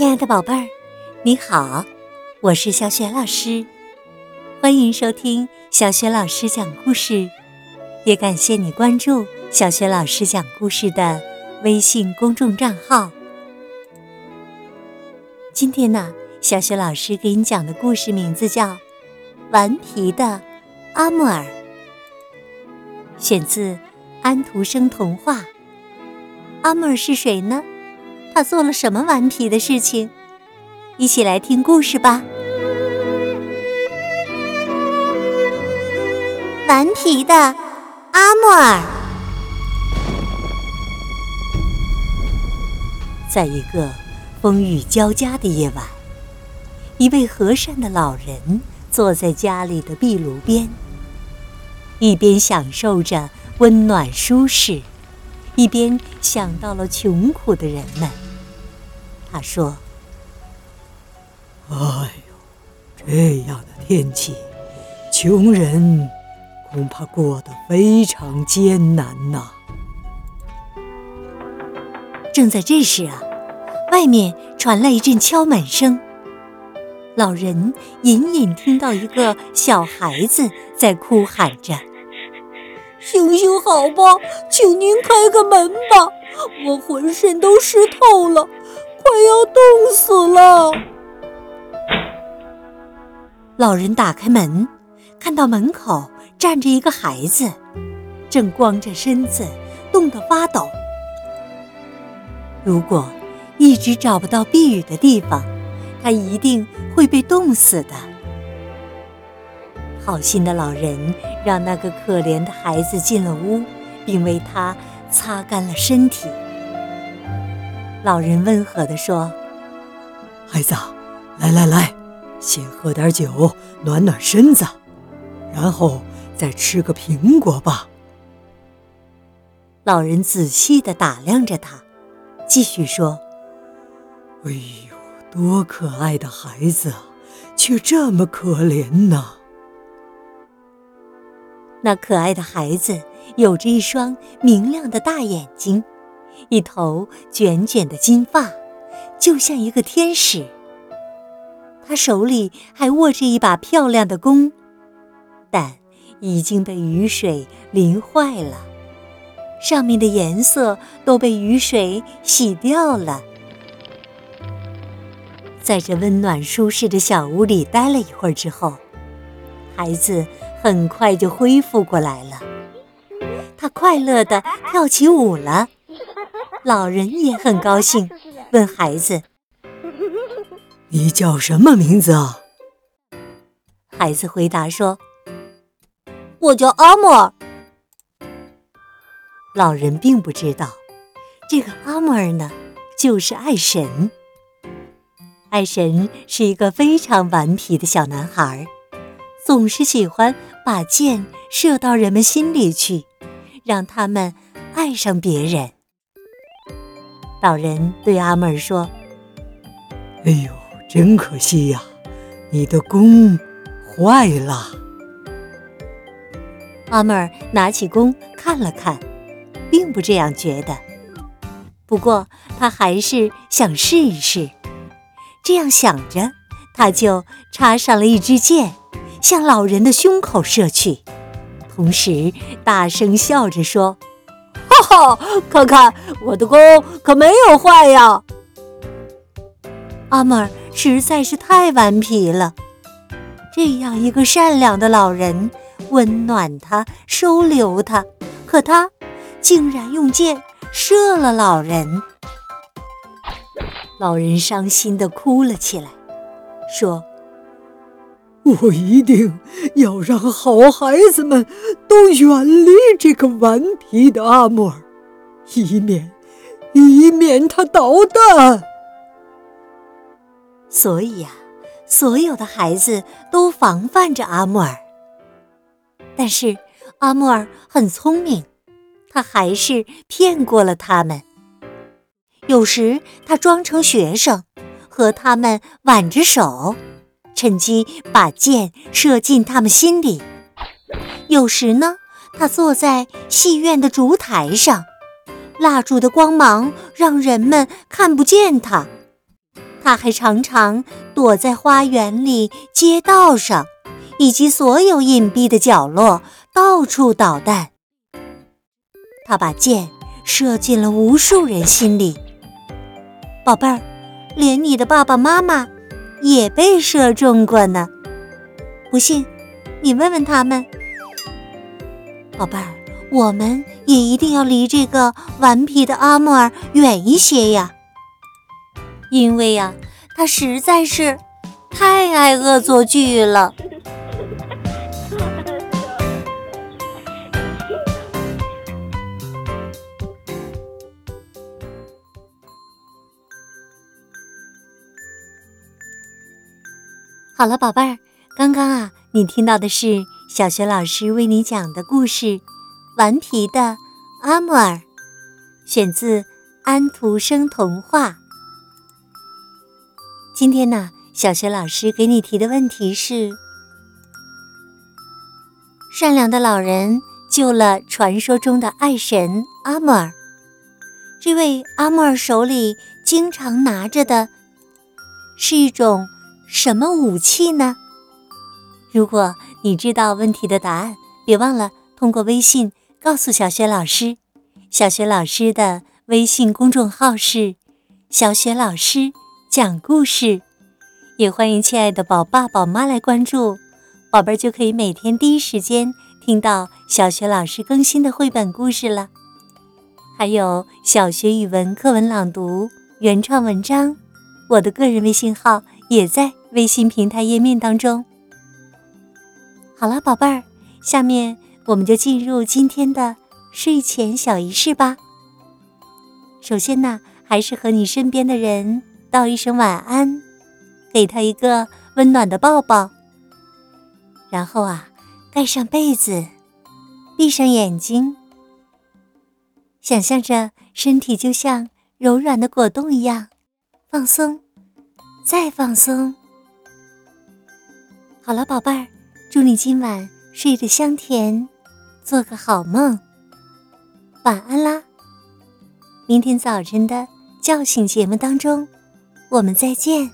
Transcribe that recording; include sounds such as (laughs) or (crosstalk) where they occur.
亲爱的宝贝儿，你好，我是小雪老师，欢迎收听小雪老师讲故事，也感谢你关注小雪老师讲故事的微信公众账号。今天呢，小雪老师给你讲的故事名字叫《顽皮的阿木尔》，选自安徒生童话。阿木尔是谁呢？他做了什么顽皮的事情？一起来听故事吧。顽皮的阿莫尔，在一个风雨交加的夜晚，一位和善的老人坐在家里的壁炉边，一边享受着温暖舒适。一边想到了穷苦的人们，他说：“哎呦，这样的天气，穷人恐怕过得非常艰难呐。”正在这时啊，外面传来一阵敲门声。老人隐隐听到一个小孩子在哭喊着。行行好吧，请您开个门吧，我浑身都湿透了，快快要冻死了。老人打开门，看到门口站着一个孩子，正光着身子，冻得发抖。如果一直找不到避雨的地方，他一定会被冻死的。好心的老人让那个可怜的孩子进了屋，并为他擦干了身体。老人温和地说：“孩子，来来来，先喝点酒暖暖身子，然后再吃个苹果吧。”老人仔细地打量着他，继续说：“哎呦，多可爱的孩子，却这么可怜呢！”那可爱的孩子有着一双明亮的大眼睛，一头卷卷的金发，就像一个天使。他手里还握着一把漂亮的弓，但已经被雨水淋坏了，上面的颜色都被雨水洗掉了。在这温暖舒适的小屋里待了一会儿之后，孩子。很快就恢复过来了，他快乐地跳起舞了。老人也很高兴，问孩子：“ (laughs) 你叫什么名字啊？”孩子回答说：“我叫阿莫尔。”老人并不知道，这个阿莫尔呢，就是爱神。爱神是一个非常顽皮的小男孩，总是喜欢。把箭射到人们心里去，让他们爱上别人。老人对阿妹儿说：“哎呦，真可惜呀，你的弓坏了。”阿妹儿拿起弓看了看，并不这样觉得。不过她还是想试一试。这样想着，她就插上了一支箭。向老人的胸口射去，同时大声笑着说：“哈，(laughs) 看看我的弓可没有坏呀！”阿妹儿实在是太顽皮了，这样一个善良的老人，温暖他，收留他，可他竟然用箭射了老人。老人伤心地哭了起来，说。我一定要让好孩子们都远离这个顽皮的阿莫尔，以免以免他捣蛋。所以呀，所有的孩子都防范着阿莫尔。但是阿莫尔很聪明，他还是骗过了他们。有时他装成学生，和他们挽着手。趁机把箭射进他们心里。有时呢，他坐在戏院的烛台上，蜡烛的光芒让人们看不见他。他还常常躲在花园里、街道上，以及所有隐蔽的角落，到处捣蛋。他把箭射进了无数人心里。宝贝儿，连你的爸爸妈妈也被射中过呢。不信，你问问他们。宝贝儿，我们也一定要离这个顽皮的阿莫尔远一些呀。因为呀，他实在是太爱恶作剧了。好了，宝贝儿，刚刚啊，你听到的是小学老师为你讲的故事《顽皮的阿莫尔》，选自安徒生童话。今天呢，小学老师给你提的问题是：善良的老人救了传说中的爱神阿莫尔。这位阿莫尔手里经常拿着的是一种什么武器呢？如果你知道问题的答案，别忘了通过微信告诉小雪老师。小雪老师的微信公众号是“小雪老师”。讲故事，也欢迎亲爱的宝爸宝妈来关注，宝贝儿就可以每天第一时间听到小雪老师更新的绘本故事了。还有小学语文课文朗读、原创文章，我的个人微信号也在微信平台页面当中。好了，宝贝儿，下面我们就进入今天的睡前小仪式吧。首先呢，还是和你身边的人。道一声晚安，给他一个温暖的抱抱。然后啊，盖上被子，闭上眼睛，想象着身体就像柔软的果冻一样放松，再放松。好了，宝贝儿，祝你今晚睡得香甜，做个好梦。晚安啦！明天早晨的叫醒节目当中。我们再见。